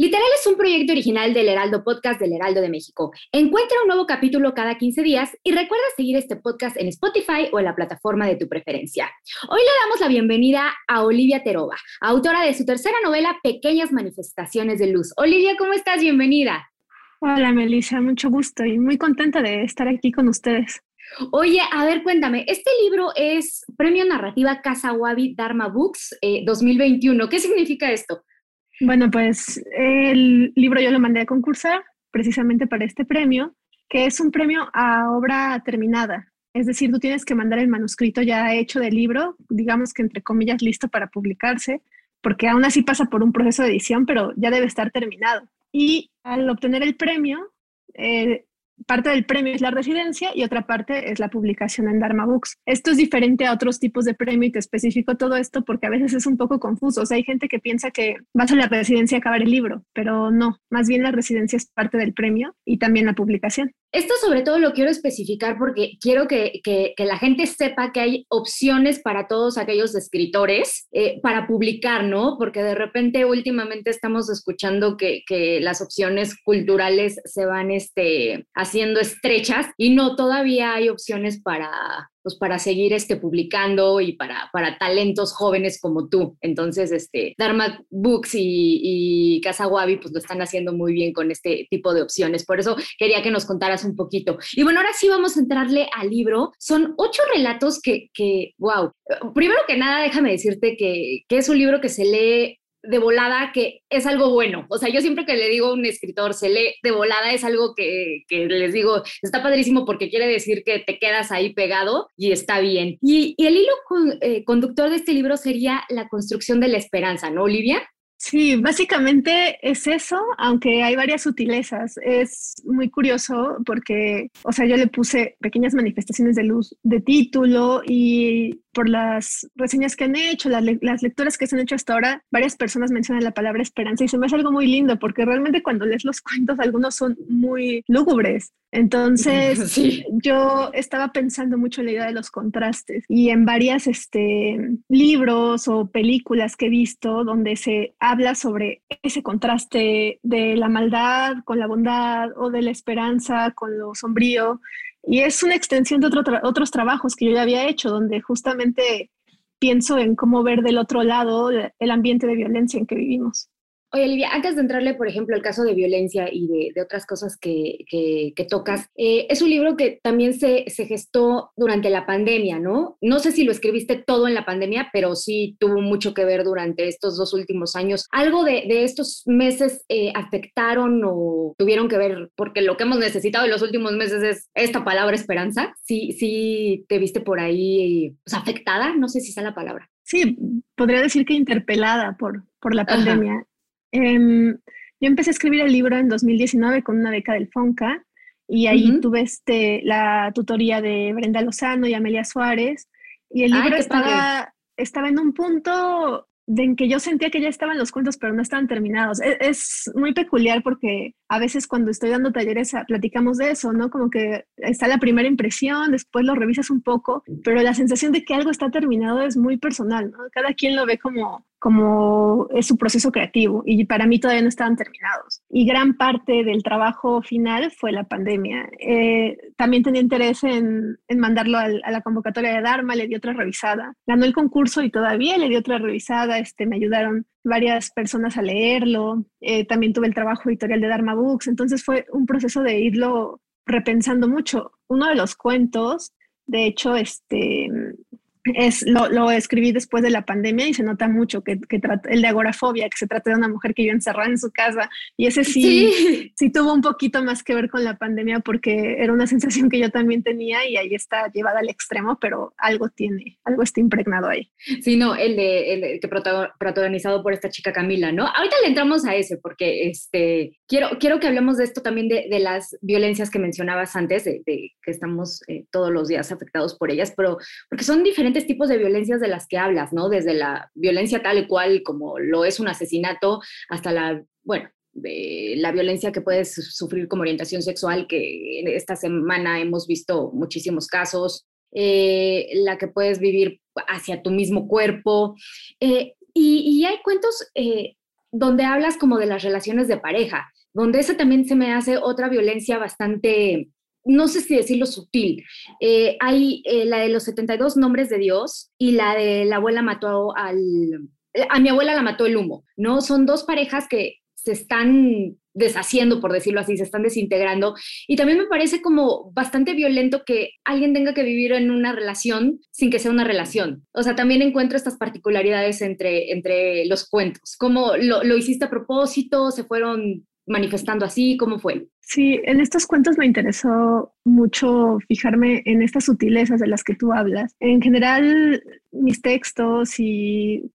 Literal es un proyecto original del Heraldo Podcast del Heraldo de México. Encuentra un nuevo capítulo cada 15 días y recuerda seguir este podcast en Spotify o en la plataforma de tu preferencia. Hoy le damos la bienvenida a Olivia Terova, autora de su tercera novela Pequeñas Manifestaciones de Luz. Olivia, ¿cómo estás? Bienvenida. Hola, Melissa, mucho gusto y muy contenta de estar aquí con ustedes. Oye, a ver, cuéntame, este libro es Premio Narrativa Casa Wabi Dharma Books 2021. Eh, ¿Qué significa esto? Bueno, pues el libro yo lo mandé a concursar precisamente para este premio, que es un premio a obra terminada. Es decir, tú tienes que mandar el manuscrito ya hecho del libro, digamos que entre comillas listo para publicarse, porque aún así pasa por un proceso de edición, pero ya debe estar terminado. Y al obtener el premio, eh, parte del premio es la residencia y otra parte es la publicación en Dharma Books. Esto es diferente a otros tipos de premio y te especifico todo esto porque a veces es un poco confuso. O sea, hay gente que piensa que vas a la residencia a acabar el libro, pero no, más bien la residencia es parte del premio y también la publicación. Esto sobre todo lo quiero especificar porque quiero que, que, la gente sepa que hay opciones para todos aquellos escritores eh, para publicar, ¿no? Porque de repente últimamente estamos escuchando que, que, las opciones culturales se van este, haciendo estrechas y no, todavía hay opciones para, pues para seguir este, publicando y para, para talentos jóvenes como tú. Entonces, este, Dharma Books y, y Casa Wabi, pues lo están haciendo muy bien con este tipo de opciones. Por eso quería que nos contaras un poquito. Y bueno, ahora sí vamos a entrarle al libro. Son ocho relatos que, que wow. Primero que nada, déjame decirte que, que es un libro que se lee de volada que es algo bueno. O sea, yo siempre que le digo a un escritor, se lee de volada, es algo que, les digo, está padrísimo porque quiere decir que te quedas ahí pegado y está bien. Y, el hilo eh, conductor de este libro sería la construcción de la esperanza, ¿no, Olivia? Sí, básicamente es eso, aunque hay varias sutilezas. Es muy curioso porque, o sea, yo le puse pequeñas manifestaciones de luz de título y por las reseñas que han hecho, las, lecturas que se han hecho hasta ahora, varias personas mencionan la palabra esperanza y se me hace algo muy lindo porque realmente cuando lees los cuentos algunos son muy lúgubres. Entonces yo estaba pensando mucho en la idea de los contrastes y en varias este, libros o películas que he visto donde se habla sobre ese contraste de la maldad con la bondad o de la esperanza con lo sombrío. Y es una extensión de otros trabajos que yo ya había hecho, donde justamente pienso en cómo ver del otro lado el ambiente de violencia en que vivimos. Oye, Olivia, antes de entrarle, por ejemplo, al caso de violencia y de, otras cosas que, que, tocas, eh, es un libro que también se, se, gestó durante la pandemia, ¿no? No sé si lo escribiste todo en la pandemia, pero sí tuvo mucho que ver durante estos dos últimos años. ¿Algo de, de estos meses eh, afectaron o tuvieron que ver? Porque lo que hemos necesitado en los últimos meses es esta palabra esperanza. Sí, sí, te viste por ahí pues, afectada, no sé si es la palabra. Sí, podría decir que interpelada por, por la pandemia. Em, yo empecé a escribir el libro en 2019 con una beca del FONCA y ahí tuve este, la tutoría de Brenda Lozano y Amelia Suárez y el libro estaba, estaba en un punto de en que yo sentía que ya estaban los cuentos, pero no estaban terminados. Es, es, muy peculiar porque a veces cuando estoy dando talleres ah, platicamos de eso, ¿no? Como que está la primera impresión, después lo revisas un poco, pero la sensación de que algo está terminado es muy personal, ¿no? Cada quien lo ve como como es su proceso creativo y para mí todavía no estaban terminados. Y gran parte del trabajo final fue la pandemia. Eh, también tenía interés en, mandarlo a la convocatoria de Dharma, le di otra revisada. Ganó el concurso y todavía le di otra revisada, este, me ayudaron varias personas a leerlo. Eh, también tuve el trabajo editorial de Dharma Books, entonces fue un proceso de irlo repensando mucho. Uno de los cuentos, de hecho, este, es, lo, lo, escribí después de la pandemia y se nota mucho que, que el de agorafobia, que se trata de una mujer que vive encerrada en su casa. Y ese sí, sí, tuvo un poquito más que ver con la pandemia porque era una sensación que yo también tenía y ahí está llevada al extremo, pero algo tiene, algo está impregnado ahí. Sí, no, el de, el que protagonizado por esta chica Camila, ¿no? Ahorita le entramos a ese porque este, quiero, quiero que hablemos de esto también de, de las violencias que mencionabas antes, de, que estamos eh, todos los días afectados por ellas, pero porque son diferentes diferentes tipos de violencias de las que hablas, ¿no? Desde la violencia tal y cual como lo es un asesinato hasta la, bueno, la violencia que puedes sufrir como orientación sexual, que esta semana hemos visto muchísimos casos, eh, la que puedes vivir hacia tu mismo cuerpo. Eh, y, hay cuentos eh, donde hablas como de las relaciones de pareja, donde esa también se me hace otra violencia bastante, no sé si decirlo sutil. hay la de los 72 nombres de Dios y la de la abuela mató al... A mi abuela la mató el humo, ¿no? Son dos parejas que se están deshaciendo, por decirlo así, se están desintegrando. Y también me parece como bastante violento que alguien tenga que vivir en una relación sin que sea una relación. O sea, también encuentro estas particularidades entre, entre los cuentos. ¿Cómo lo, lo hiciste a propósito? ¿Se fueron manifestando así? ¿Cómo fue? Sí, en estos cuentos me interesó mucho fijarme en estas sutilezas de las que tú hablas. En general, mis textos y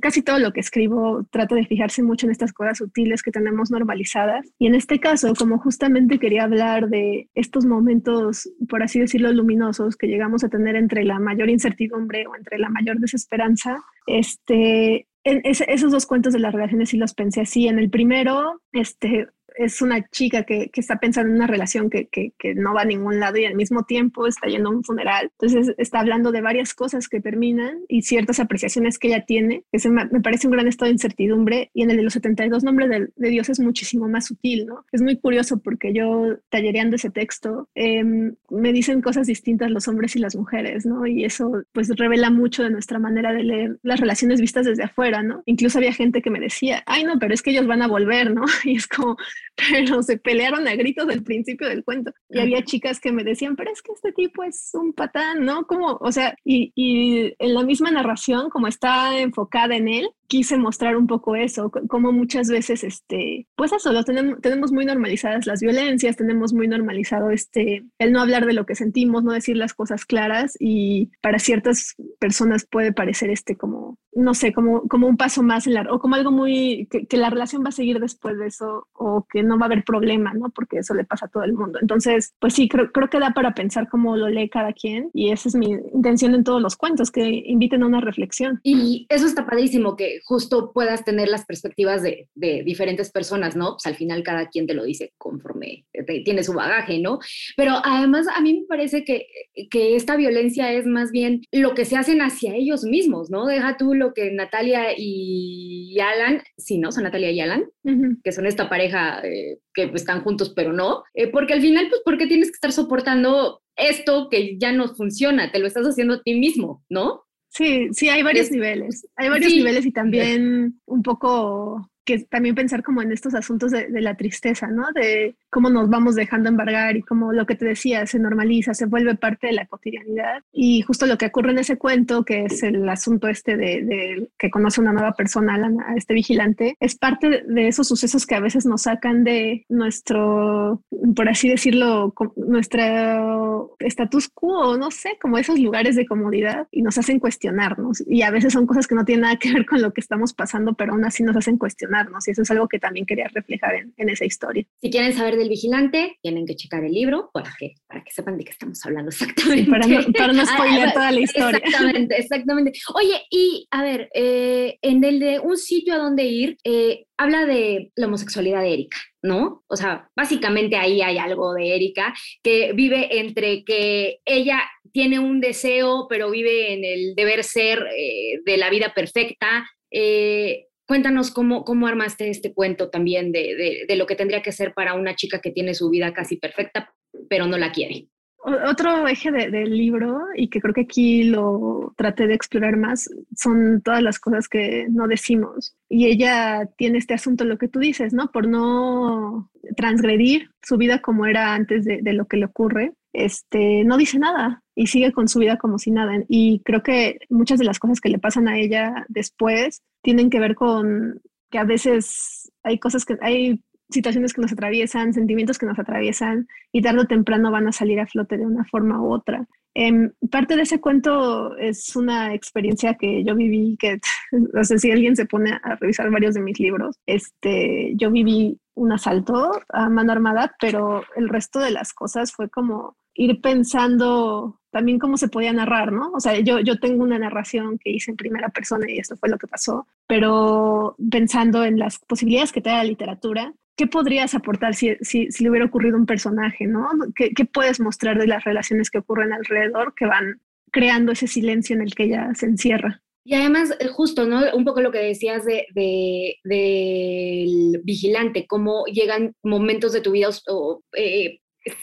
casi todo lo que escribo trato de fijarse mucho en estas cosas sutiles que tenemos normalizadas. Y en este caso, como justamente quería hablar de estos momentos, por así decirlo, luminosos que llegamos a tener entre la mayor incertidumbre o entre la mayor desesperanza, este, esos dos cuentos de las relaciones sí los pensé así. En el primero, este, es una chica que, que, está pensando en una relación que, que, no va a ningún lado y al mismo tiempo está yendo a un funeral. Entonces está hablando de varias cosas que terminan y ciertas apreciaciones que ella tiene, que me, parece un gran estado de incertidumbre. Y en el de los 72 nombres de, de, Dios es muchísimo más sutil, ¿no? Es muy curioso porque yo, tallereando ese texto, eh, me dicen cosas distintas los hombres y las mujeres, ¿no? Y eso pues revela mucho de nuestra manera de leer las relaciones vistas desde afuera, ¿no? Incluso había gente que me decía, ay, no, pero es que ellos van a volver, ¿no? Y es como, pero se pelearon a gritos del principio del cuento. Y había chicas que me decían, pero es que este tipo es un patán, ¿no? Como, o sea, y, y en la misma narración, como está enfocada en él, quise mostrar un poco eso, como muchas veces, este, pues eso, lo tenemos, tenemos muy normalizadas las violencias, tenemos muy normalizado este, el no hablar de lo que sentimos, no decir las cosas claras y para ciertas personas puede parecer este como, no sé, como, como un paso más en la, o como algo muy, que, que la relación va a seguir después de eso o que no va a haber problema, ¿no? Porque eso le pasa a todo el mundo. Entonces, pues sí, creo, creo que da para pensar cómo lo lee cada quien y esa es mi intención en todos los cuentos, que inviten a una reflexión. Y eso está padrísimo, que justo puedas tener las perspectivas de, de, diferentes personas, ¿no? Pues al final cada quien te lo dice conforme tiene su bagaje, ¿no? Pero además a mí me parece que, que esta violencia es más bien lo que se hacen hacia ellos mismos, ¿no? Deja tú lo que Natalia y Alan, sí, ¿no? Son Natalia y Alan, uh -huh. que son esta pareja eh, que están juntos pero no, eh, porque al final, pues, ¿por qué tienes que estar soportando esto que ya no funciona? Te lo estás haciendo a ti mismo, ¿no? Sí, sí, hay varios es, niveles. Hay varios sí. niveles y también un poco que también pensar como en estos asuntos de, de, la tristeza, ¿no? De cómo nos vamos dejando embargar y cómo lo que te decía se normaliza, se vuelve parte de la cotidianidad. Y justo lo que ocurre en ese cuento, que es el asunto este de, de que conoce una nueva persona, a este vigilante, es parte de esos sucesos que a veces nos sacan de nuestro, por así decirlo, nuestro status quo, no sé, como esos lugares de comodidad y nos hacen cuestionarnos. Y a veces son cosas que no tienen nada que ver con lo que estamos pasando, pero aún así nos hacen cuestionar y eso es algo que también quería reflejar en, en, esa historia. Si quieren saber del vigilante, tienen que checar el libro para que, para que sepan de qué estamos hablando exactamente. Sí, para, no, para no spoiler toda la historia. Exactamente, exactamente. Oye, y a ver, eh, en el de un sitio a donde ir, eh, habla de la homosexualidad de Erika, ¿no? O sea, básicamente ahí hay algo de Erika que vive entre que ella tiene un deseo, pero vive en el deber ser eh, de la vida perfecta. Eh, Cuéntanos cómo, cómo armaste este cuento también de, de, lo que tendría que ser para una chica que tiene su vida casi perfecta, pero no la quiere. Otro eje del de libro, y que creo que aquí lo traté de explorar más, son todas las cosas que no decimos. Y ella tiene este asunto, lo que tú dices, ¿no? Por no transgredir su vida como era antes de, de lo que le ocurre, este, no dice nada y sigue con su vida como si nada. Y creo que muchas de las cosas que le pasan a ella después tienen que ver con que a veces hay cosas que hay situaciones que nos atraviesan, sentimientos que nos atraviesan y tarde o temprano van a salir a flote de una forma u otra. Eh, parte de ese cuento es una experiencia que yo viví, que no sé si alguien se pone a revisar varios de mis libros, este, yo viví un asalto a mano armada, pero el resto de las cosas fue como ir pensando también cómo se podía narrar, ¿no? O sea, yo, yo tengo una narración que hice en primera persona y esto fue lo que pasó, pero pensando en las posibilidades que te da la literatura, ¿qué podrías aportar si, si, si le hubiera ocurrido un personaje, ¿no? ¿Qué, ¿Qué, puedes mostrar de las relaciones que ocurren alrededor que van creando ese silencio en el que ella se encierra? Y además, eh, justo, ¿no? Un poco lo que decías de, de, del vigilante, cómo llegan momentos de tu vida o eh,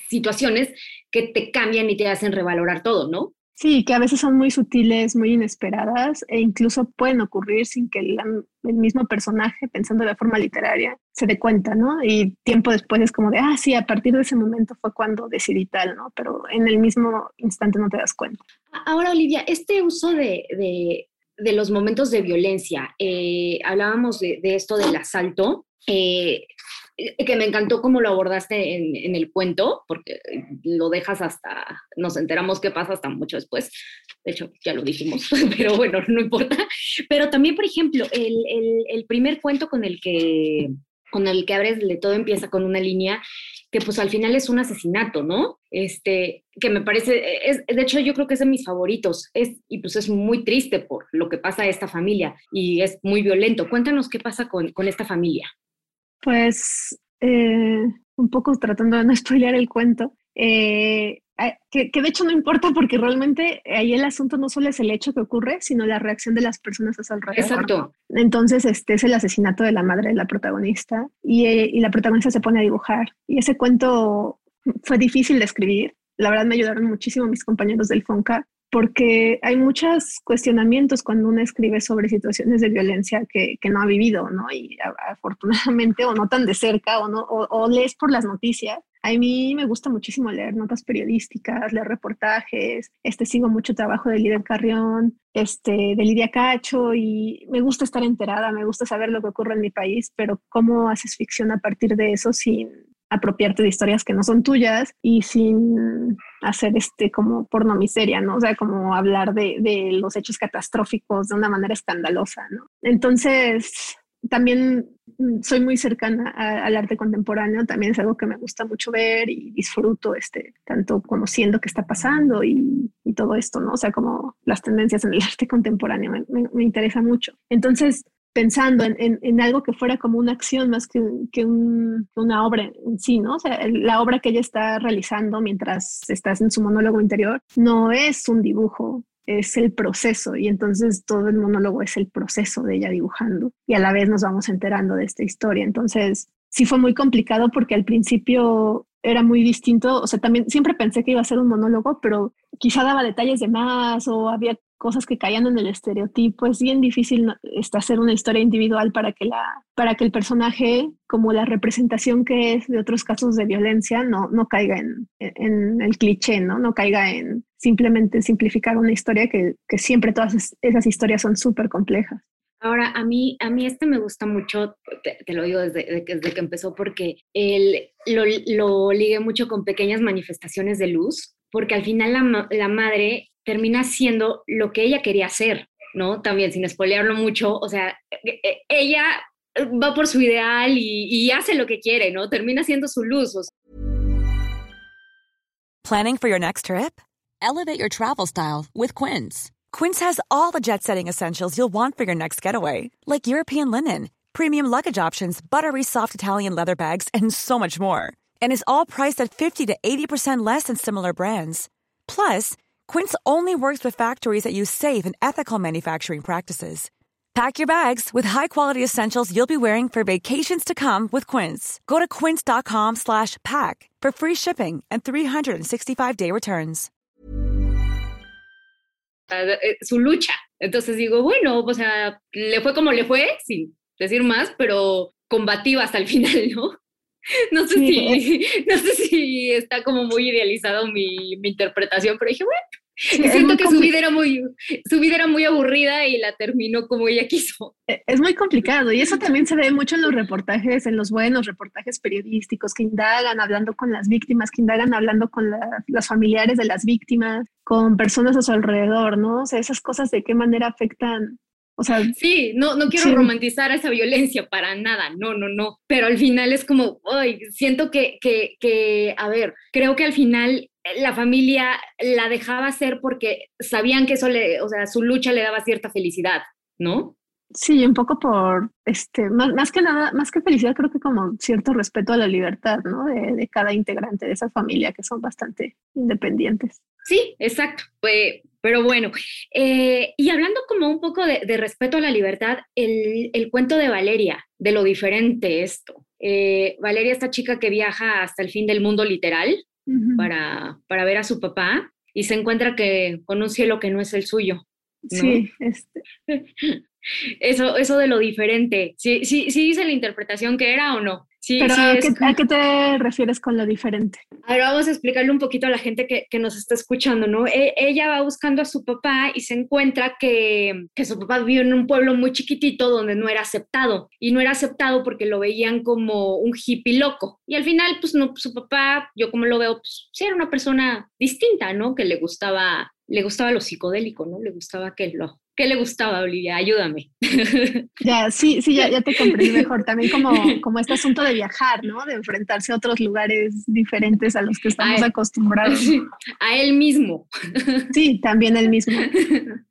situaciones que te cambian y te hacen revalorar todo, ¿no? Sí, que a veces son muy sutiles, muy inesperadas e incluso pueden ocurrir sin que el, el, mismo personaje, pensando de forma literaria, se dé cuenta, ¿no? Y tiempo después es como de, ah, sí, a partir de ese momento fue cuando decidí tal, ¿no? Pero en el mismo instante no te das cuenta. Ahora, Olivia, este uso de, de, de los momentos de violencia, eh, hablábamos de, de, esto del asalto, eh, que me encantó cómo lo abordaste en, el cuento, porque lo dejas hasta, nos enteramos qué pasa hasta mucho después. De hecho, ya lo dijimos, pero bueno, no importa. Pero también, por ejemplo, el, primer cuento con el que con el que abres de todo empieza con una línea que pues al final es un asesinato, ¿no? Este, que me parece, es, de hecho yo creo que es de mis favoritos, es, y pues es muy triste por lo que pasa a esta familia y es muy violento. Cuéntanos qué pasa con, con esta familia. Pues eh, un poco tratando de no spoilear el cuento, eh, que, que, de hecho no importa porque realmente ahí el asunto no solo es el hecho que ocurre, sino la reacción de las personas a su alrededor. Exacto. Entonces, este es el asesinato de la madre de la protagonista y, eh, y la protagonista se pone a dibujar. Y ese cuento fue difícil de escribir. La verdad me ayudaron muchísimo mis compañeros del FONCA porque hay muchos cuestionamientos cuando uno escribe sobre situaciones de violencia que, que no ha vivido, ¿no? Y afortunadamente, o no tan de cerca, o, no, o, lees por las noticias. A mí me gusta muchísimo leer notas periodísticas, leer reportajes, este, sigo mucho trabajo de Lidia Carrión, este, de Lidia Cacho, y me gusta estar enterada, me gusta saber lo que ocurre en mi país, pero cómo haces ficción a partir de eso sin, apropiarte de historias que no son tuyas y sin hacer este como porno miseria, ¿no? O sea, como hablar de, de los hechos catastróficos de una manera escandalosa, ¿no? Entonces, también soy muy cercana al arte contemporáneo, también es algo que me gusta mucho ver y disfruto, este, tanto conociendo qué está pasando y, y todo esto, ¿no? O sea, como las tendencias en el arte contemporáneo me, me, me interesa mucho. Entonces, pensando en, en, algo que fuera como una acción más que, que, una obra en sí, ¿no? O sea, la obra que ella está realizando mientras estás en su monólogo interior no es un dibujo, es el proceso y entonces todo el monólogo es el proceso de ella dibujando y a la vez nos vamos enterando de esta historia. Entonces, sí fue muy complicado porque al principio era muy distinto, o sea, también siempre pensé que iba a ser un monólogo, pero quizá daba detalles de más o había cosas que caían en el estereotipo. Es bien difícil este, hacer una historia individual para que, la, para que el personaje, como la representación que es de otros casos de violencia, no, no caiga en, en el cliché, ¿no? No caiga en simplemente simplificar una historia que, que siempre todas esas historias son súper complejas. Ahora, a mí, a mí este me gusta mucho, te, lo digo desde, desde, que empezó, porque él lo, lo ligué mucho con pequeñas manifestaciones de luz, porque al final la, la madre termina siendo lo que ella quería hacer, ¿no? También, sin espolearlo mucho, o sea, ella eh, va por su ideal y, y hace lo que quiere, ¿no? Termina siendo su luz. O sea. Planning for your next trip? Elevate your travel style with Quince. Quince has all the jet-setting essentials you'll want for your next getaway, like European linen, premium luggage options, buttery soft Italian leather bags, and so much more. And is all priced at 50 to 80% less than similar brands. Plus, Quince only works with factories that use safe and ethical manufacturing practices. Pack your bags with high-quality essentials you'll be wearing for vacations to come with Quince. Go to quince.com/pack for free shipping and 365-day returns. Uh, su lucha. Entonces digo, bueno, o sea, le fue como le fue, sin decir más, pero combativa hasta el final, ¿no? No sé, si, no sé si está como muy idealizado mi, mi interpretación, pero dije, bueno, siento que su vida, era muy, su vida era muy aburrida y la terminó como ella quiso. E, es muy complicado y eso también se ve mucho en los reportajes, en los buenos reportajes periodísticos que indagan hablando con las víctimas, que indagan hablando con la, los familiares de las víctimas, con personas a su alrededor, ¿no? O sea, esas cosas de qué manera afectan o sea, sí, no, no quiero romantizar esa violencia para nada, no, no, no, pero al final es como, ay, siento que, que, que, a ver, creo que al final la familia la dejaba hacer porque sabían que eso le, o sea, su lucha le daba cierta felicidad, ¿no? Sí, un poco por, este, más, más, que nada, más que felicidad, creo que como cierto respeto a la libertad, ¿no? De, de cada integrante de esa familia, que son bastante independientes. Sí, exacto. Pues, pero bueno, eh, y hablando como un poco de, de respeto a la libertad, el, el, cuento de Valeria, de lo diferente esto. Eh, Valeria, esta chica que viaja hasta el fin del mundo literal uh -huh. para, para ver a su papá y se encuentra que con un cielo que no es el suyo. ¿no? Sí, este. Eso, eso de lo diferente. ¿Sí, sí, sí dice la interpretación que era o no? Sí, Pero sí ¿a, qué, ¿a, qué, te refieres con lo diferente? Ahora vamos a explicarle un poquito a la gente que, que nos está escuchando, ¿no? E ella va buscando a su papá y se encuentra que, que, su papá vive en un pueblo muy chiquitito donde no era aceptado. Y no era aceptado porque lo veían como un hippie loco. Y al final, pues no, su papá, yo como lo veo, pues sí era una persona distinta, ¿no? Que le gustaba, le gustaba lo psicodélico, ¿no? Le gustaba que lo, ¿Qué le gustaba, Olivia? Ayúdame. Ya, sí, sí, ya, ya te comprendí mejor. También como, como este asunto de viajar, ¿no? De enfrentarse a otros lugares diferentes a los que estamos a acostumbrados. A él mismo. Sí, también él mismo.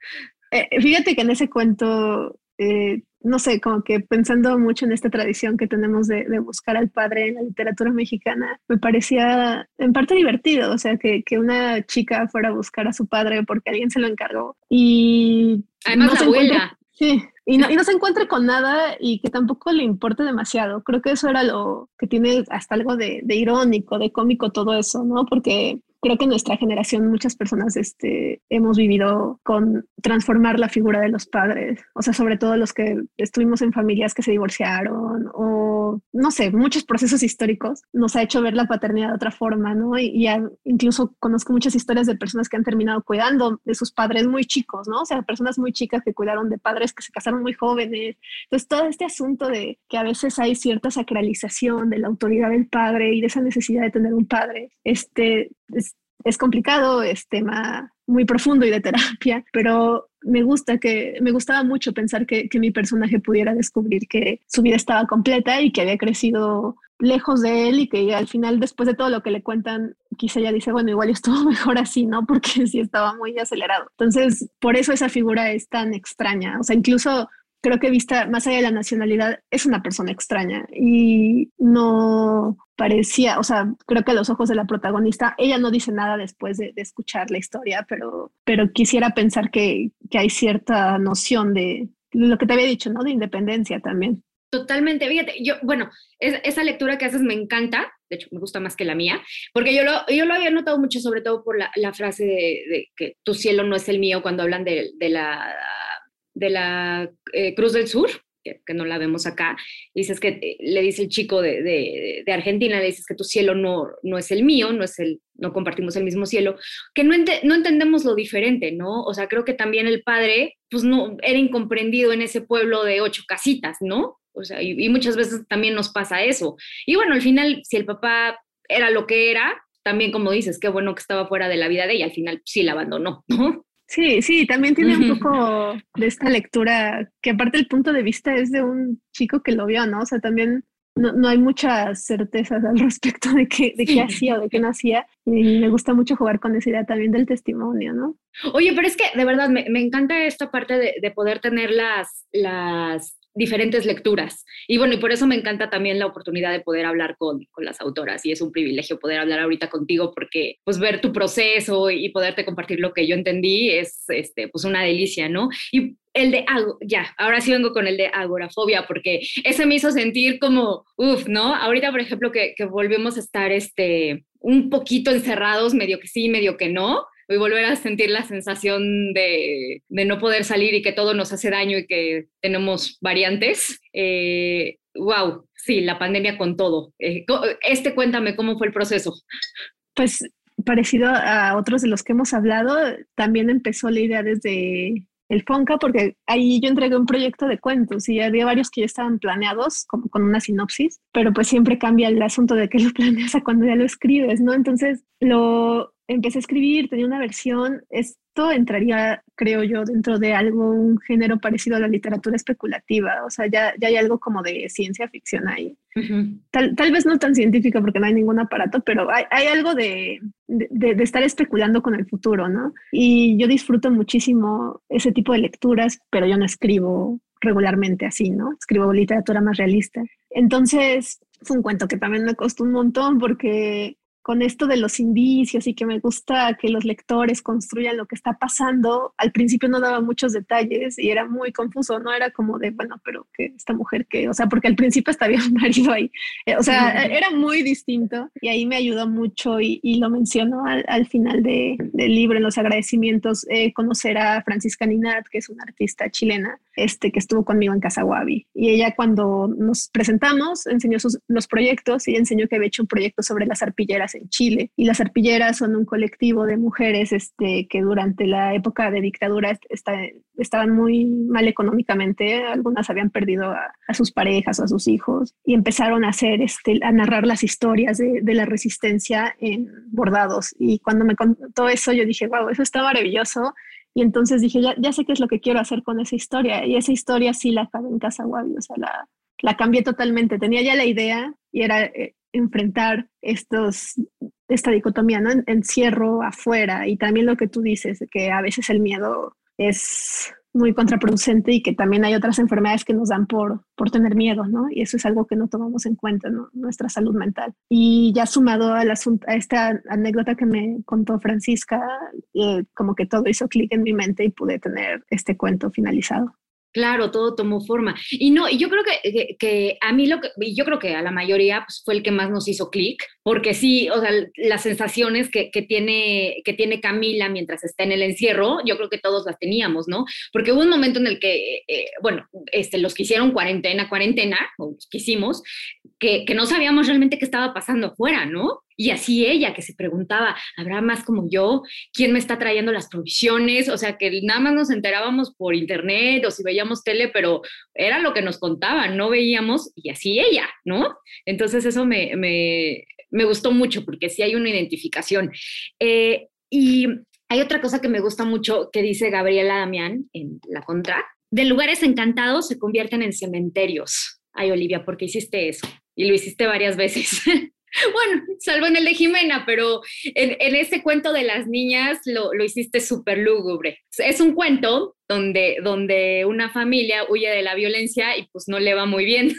Eh, fíjate que en ese cuento eh, no sé, como que pensando mucho en esta tradición que tenemos de, de, buscar al padre en la literatura mexicana, me parecía en parte divertido, o sea, que, que una chica fuera a buscar a su padre porque alguien se lo encargó. Y además no la abuela. Sí, y no, y no, se encuentre con nada y que tampoco le importe demasiado. Creo que eso era lo que tiene hasta algo de, de irónico, de cómico todo eso, ¿no? Porque creo que en nuestra generación muchas personas este, hemos vivido con transformar la figura de los padres, o sea, sobre todo los que estuvimos en familias que se divorciaron o, no sé, muchos procesos históricos nos ha hecho ver la paternidad de otra forma, ¿no? Y, y incluso conozco muchas historias de personas que han terminado cuidando de sus padres muy chicos, ¿no? O sea, personas muy chicas que cuidaron de padres que se casaron muy jóvenes. Entonces, todo este asunto de que a veces hay cierta sacralización de la autoridad del padre y de esa necesidad de tener un padre, este, es, es, complicado, es tema muy profundo y de terapia, pero me gusta que, me gustaba mucho pensar que, que mi personaje pudiera descubrir que su vida estaba completa y que había crecido lejos de él y que al final, después de todo lo que le cuentan, quizá ella dice, bueno, igual estuvo mejor así, ¿no? Porque sí estaba muy acelerado. Entonces, por eso esa figura es tan extraña. O sea, incluso creo que vista más allá de la nacionalidad, es una persona extraña y no parecía, o sea, creo que a los ojos de la protagonista, ella no dice nada después de, de escuchar la historia, pero, pero quisiera pensar que, que hay cierta noción de lo que te había dicho, ¿no? De independencia también. Totalmente, fíjate, yo, bueno, es, esa lectura que haces me encanta, de hecho me gusta más que la mía, porque yo lo, yo lo había notado mucho, sobre todo por la, la frase de, de, que tu cielo no es el mío, cuando hablan de, de la de la eh, Cruz del Sur, que, no la vemos acá, dices que eh, le dice el chico de, de, de, Argentina, le dices que tu cielo no, no es el mío, no es el, no compartimos el mismo cielo, que no, ente, no entendemos lo diferente, ¿no? O sea, creo que también el padre, pues no, era incomprendido en ese pueblo de ocho casitas, ¿no? O sea, y, y muchas veces también nos pasa eso. Y bueno, al final, si el papá era lo que era, también como dices, qué bueno que estaba fuera de la vida de ella, al final sí la abandonó, ¿no? Sí, sí, también tiene un poco de esta lectura, que aparte el punto de vista es de un chico que lo vio, ¿no? O sea, también no, no hay muchas certezas al respecto de qué, de qué hacía o de qué no hacía. Y me gusta mucho jugar con esa idea también del testimonio, ¿no? Oye, pero es que de verdad me, me encanta esta parte de, de poder tener las, las diferentes lecturas. Y bueno, y por eso me encanta también la oportunidad de poder hablar con, con, las autoras y es un privilegio poder hablar ahorita contigo porque pues ver tu proceso y poderte compartir lo que yo entendí es este, pues una delicia, ¿no? Y el de, ya, ahora sí vengo con el de agorafobia porque ese me hizo sentir como, uff, ¿no? Ahorita, por ejemplo, que, que volvemos a estar este, un poquito encerrados, medio que sí, medio que no, y volver a sentir la sensación de, de, no poder salir y que todo nos hace daño y que tenemos variantes. Eh, wow, sí, la pandemia con todo. Eh, este cuéntame cómo fue el proceso. Pues parecido a otros de los que hemos hablado, también empezó la idea desde el Fonca, porque ahí yo entregué un proyecto de cuentos y había varios que ya estaban planeados, como con una sinopsis, pero pues siempre cambia el asunto de que lo planeas a cuando ya lo escribes, ¿no? Entonces, lo, empecé a escribir, tenía una versión, esto entraría, creo yo, dentro de algo, un género parecido a la literatura especulativa, o sea, ya, ya hay algo como de ciencia ficción ahí. tal, tal, vez no tan científica porque no hay ningún aparato, pero hay, hay algo de, de, de, estar especulando con el futuro, ¿no? Y yo disfruto muchísimo ese tipo de lecturas, pero yo no escribo regularmente así, ¿no? Escribo literatura más realista. Entonces, fue un cuento que también me costó un montón porque con esto de los indicios y que me gusta que los lectores construyan lo que está pasando, al principio no daba muchos detalles y era muy confuso, no era como de, bueno, pero que esta mujer que, o sea, porque al principio estaba un marido ahí, eh, o sea, era muy distinto y ahí me ayudó mucho y, lo menciono al, final de, del libro, en los agradecimientos, eh, conocer a Francisca Ninat, que es una artista chilena, este, que estuvo conmigo en Casaguabi. Y ella cuando nos presentamos enseñó sus, los proyectos y enseñó que había hecho un proyecto sobre las arpilleras en Chile. Y las arpilleras son un colectivo de mujeres este, que durante la época de dictadura estaban muy mal económicamente. Algunas habían perdido a, sus parejas o a sus hijos y empezaron a hacer, este, a narrar las historias de, de la resistencia en bordados. Y cuando me contó eso, yo dije, wow, eso está maravilloso y entonces dije, ya, ya sé qué es lo que quiero hacer con esa historia. Y esa historia sí la acabé en Casa Guavi, o sea, la, la cambié totalmente. Tenía ya la idea y era eh, enfrentar estos, esta dicotomía, ¿no? Encierro afuera y también lo que tú dices, que a veces el miedo es muy contraproducente y que también hay otras enfermedades que nos dan por, por tener miedo, ¿no? Y eso es algo que no tomamos en cuenta, ¿no? Nuestra salud mental. Y ya sumado al asunto, a esta anécdota que me contó Francisca, eh, como que todo hizo clic en mi mente y pude tener este cuento finalizado. Claro, todo tomó forma. Y no, y yo creo que, que, a mí lo que, yo creo que a la mayoría pues, fue el que más nos hizo clic, porque sí, o sea, las sensaciones que, que, tiene, que tiene Camila mientras está en el encierro, yo creo que todos las teníamos, ¿no? Porque hubo un momento en el que, eh, bueno, este, los que hicieron cuarentena, cuarentena, o los que hicimos, que, que no sabíamos realmente qué estaba pasando afuera, ¿no? Y así ella que se preguntaba, ¿habrá más como yo? ¿Quién me está trayendo las provisiones? O sea, que nada más nos enterábamos por internet o si veíamos tele, pero era lo que nos contaban, no veíamos y así ella, ¿no? Entonces eso me, me, me gustó mucho porque sí hay una identificación. Eh, y hay otra cosa que me gusta mucho que dice Gabriela Damián en La Contra. De lugares encantados se convierten en cementerios. Ay, Olivia, ¿por qué hiciste eso? Y lo hiciste varias veces. Bueno, salvo en el de Jimena, pero en, en ese cuento de las niñas lo, lo hiciste súper lúgubre. Es un cuento donde, donde una familia huye de la violencia y pues no le va muy bien.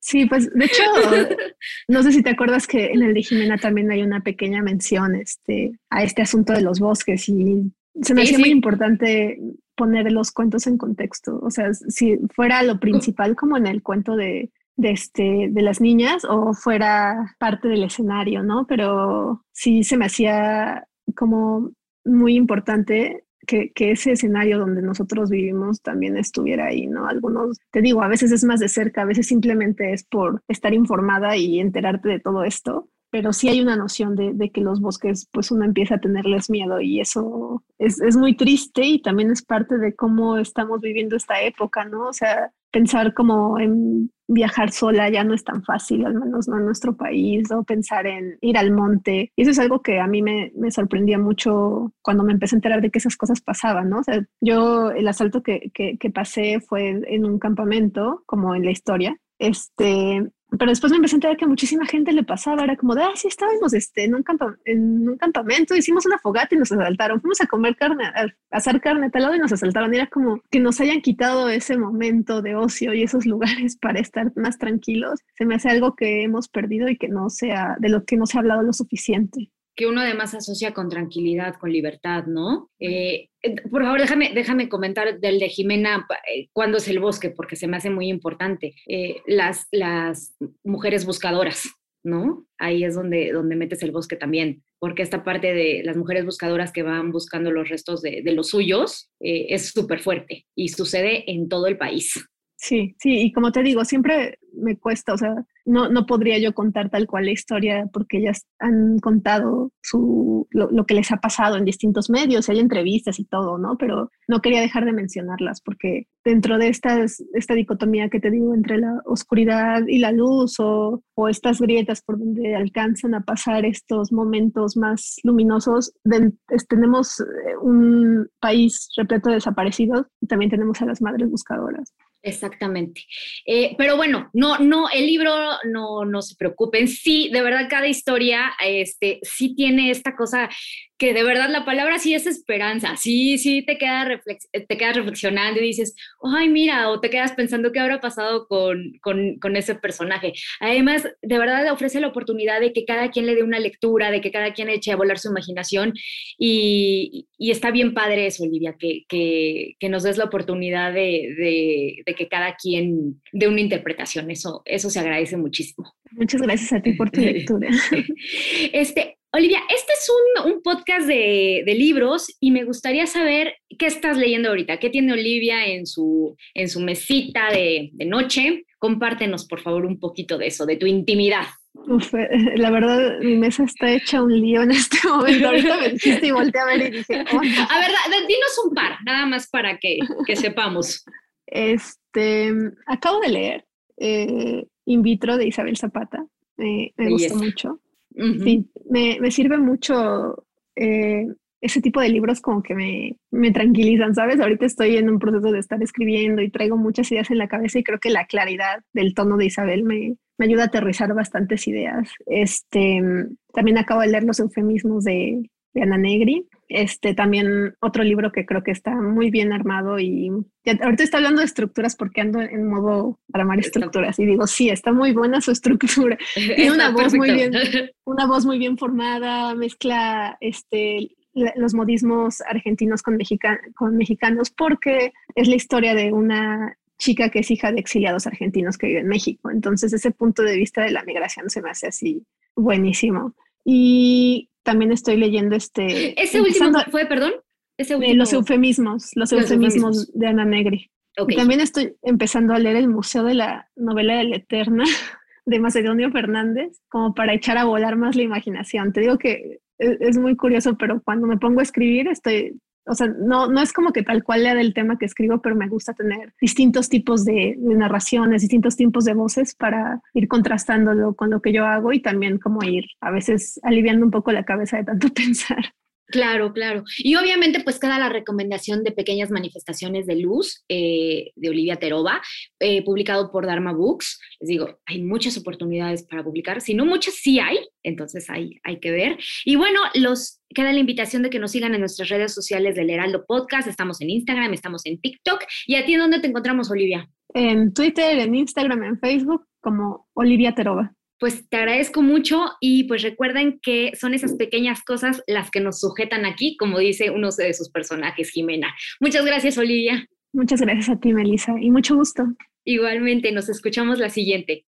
Sí, pues de hecho, no sé si te acuerdas que en el de Jimena también hay una pequeña mención este, a este asunto de los bosques y se me hacía muy importante poner los cuentos en contexto. O sea, si fuera lo principal como en el cuento de, de, este, de las niñas o fuera parte del escenario, ¿no? Pero sí se me hacía como muy importante que, que, ese escenario donde nosotros vivimos también estuviera ahí, ¿no? Algunos, te digo, a veces es más de cerca, a veces simplemente es por estar informada y enterarte de todo esto, pero sí hay una noción de, de que los bosques, pues uno empieza a tenerles miedo y eso es, es muy triste y también es parte de cómo estamos viviendo esta época, ¿no? O sea, pensar como en viajar sola ya no es tan fácil, al menos no en nuestro país, o pensar en ir al monte. Y eso es algo que a mí me, sorprendía mucho cuando me empecé a enterar de que esas cosas pasaban, ¿no? O sea, yo el asalto que, que, que pasé fue en un campamento, como en la historia, este, pero después me empecé a enterar que muchísima gente le pasaba, era como de, ah, sí, estábamos este, en, un en un campamento, hicimos una fogata y nos asaltaron, fuimos a comer carne, a, hacer carne tal lado y nos asaltaron, era como que nos hayan quitado ese momento de ocio y esos lugares para estar más tranquilos, se me hace algo que hemos perdido y que no sea, de lo que no se ha hablado lo suficiente que uno además asocia con tranquilidad, con libertad, ¿no? Eh, eh, por favor, déjame, déjame comentar del de Jimena, eh, cuándo es el bosque, porque se me hace muy importante. las, las mujeres buscadoras, ¿no? Ahí es donde, donde metes el bosque también, porque esta parte de las mujeres buscadoras que van buscando los restos de, de los suyos es súper fuerte y sucede en todo el país. Sí, sí, y como te digo, siempre me cuesta, o sea, no, no podría yo contar tal cual la historia porque ellas han contado su, lo, que les ha pasado en distintos medios, hay entrevistas y todo, ¿no? Pero no quería dejar de mencionarlas porque dentro de estas, esta dicotomía que te digo entre la oscuridad y la luz o, o estas grietas por donde alcanzan a pasar estos momentos más luminosos, tenemos eh, un país repleto de desaparecidos y también tenemos a las madres buscadoras. Exactamente. Eh, pero bueno, no, no, el libro no, no se preocupen. Sí, de verdad, cada historia, este, sí tiene esta cosa que de verdad la palabra sí es esperanza, sí, sí te, queda te quedas reflexionando y dices, ay, mira, o te quedas pensando qué habrá pasado con, con, con, ese personaje. Además, de verdad le ofrece la oportunidad de que cada quien le dé una lectura, de que cada quien eche a volar su imaginación y, y está bien padre eso, Olivia, que, que, que nos des la oportunidad de, de, de, que cada quien dé una interpretación, eso, eso se agradece muchísimo. Muchas gracias a ti por tu lectura. este, Olivia, este es un, podcast de, libros y me gustaría saber qué estás leyendo ahorita, qué tiene Olivia en su, en su mesita de, noche. Compártenos, por favor, un poquito de eso, de tu intimidad. Eh, la verdad, mi mesa está hecha un lío en este momento. Ahorita me dijiste y volteé a ver y dije, oh, A ver, dinos un par, nada más para que, sepamos. Este, acabo de leer eh, In vitro de Isabel Zapata. me gustó mucho. Sí, me, me, sirve mucho eh, ese tipo de libros como que me, me, tranquilizan, ¿sabes? Ahorita estoy en un proceso de estar escribiendo y traigo muchas ideas en la cabeza y creo que la claridad del tono de Isabel me, me ayuda a aterrizar bastantes ideas. Este, también acabo de leer los eufemismos de, de Ana Negri. Este también otro libro que creo que está muy bien armado y ahorita está hablando de estructuras porque ando en modo armar estructuras y digo, sí, está muy buena su estructura. Tiene una voz muy bien, una voz muy bien formada, mezcla este los modismos argentinos con, con mexicanos porque es la historia de una chica que es hija de exiliados argentinos que vive en México. Entonces ese punto de vista de la migración se me hace así buenísimo. Y también estoy leyendo este... Ese último fue, perdón. Ese los eufemismos, los, eufemismos, de Ana Negri. También estoy empezando a leer el Museo de la Novela de la Eterna de Macedonio Fernández, como para echar a volar más la imaginación. Te digo que es, muy curioso, pero cuando me pongo a escribir estoy o sea, no, no es como que tal cual lea del tema que escribo, pero me gusta tener distintos tipos de, narraciones, distintos tipos de voces para ir contrastándolo con lo que yo hago y también como ir a veces aliviando un poco la cabeza de tanto pensar. Claro, claro. Y obviamente pues queda la recomendación de pequeñas manifestaciones de luz eh, de Olivia Teroba, eh, publicado por Dharma Books. Les digo, hay muchas oportunidades para publicar, si no muchas sí hay, entonces hay, hay que ver. Y bueno, los queda la invitación de que nos sigan en nuestras redes sociales del Heraldo Podcast, estamos en Instagram, estamos en TikTok. ¿Y a ti en dónde te encontramos, Olivia? En Twitter, en Instagram, en Facebook, como Olivia Teroba pues te agradezco mucho y pues recuerden que son esas pequeñas cosas las que nos sujetan aquí, como dice uno de sus personajes, Jimena. Muchas gracias, Olivia. Muchas gracias a ti, Melissa, y mucho gusto. Igualmente, nos escuchamos la siguiente.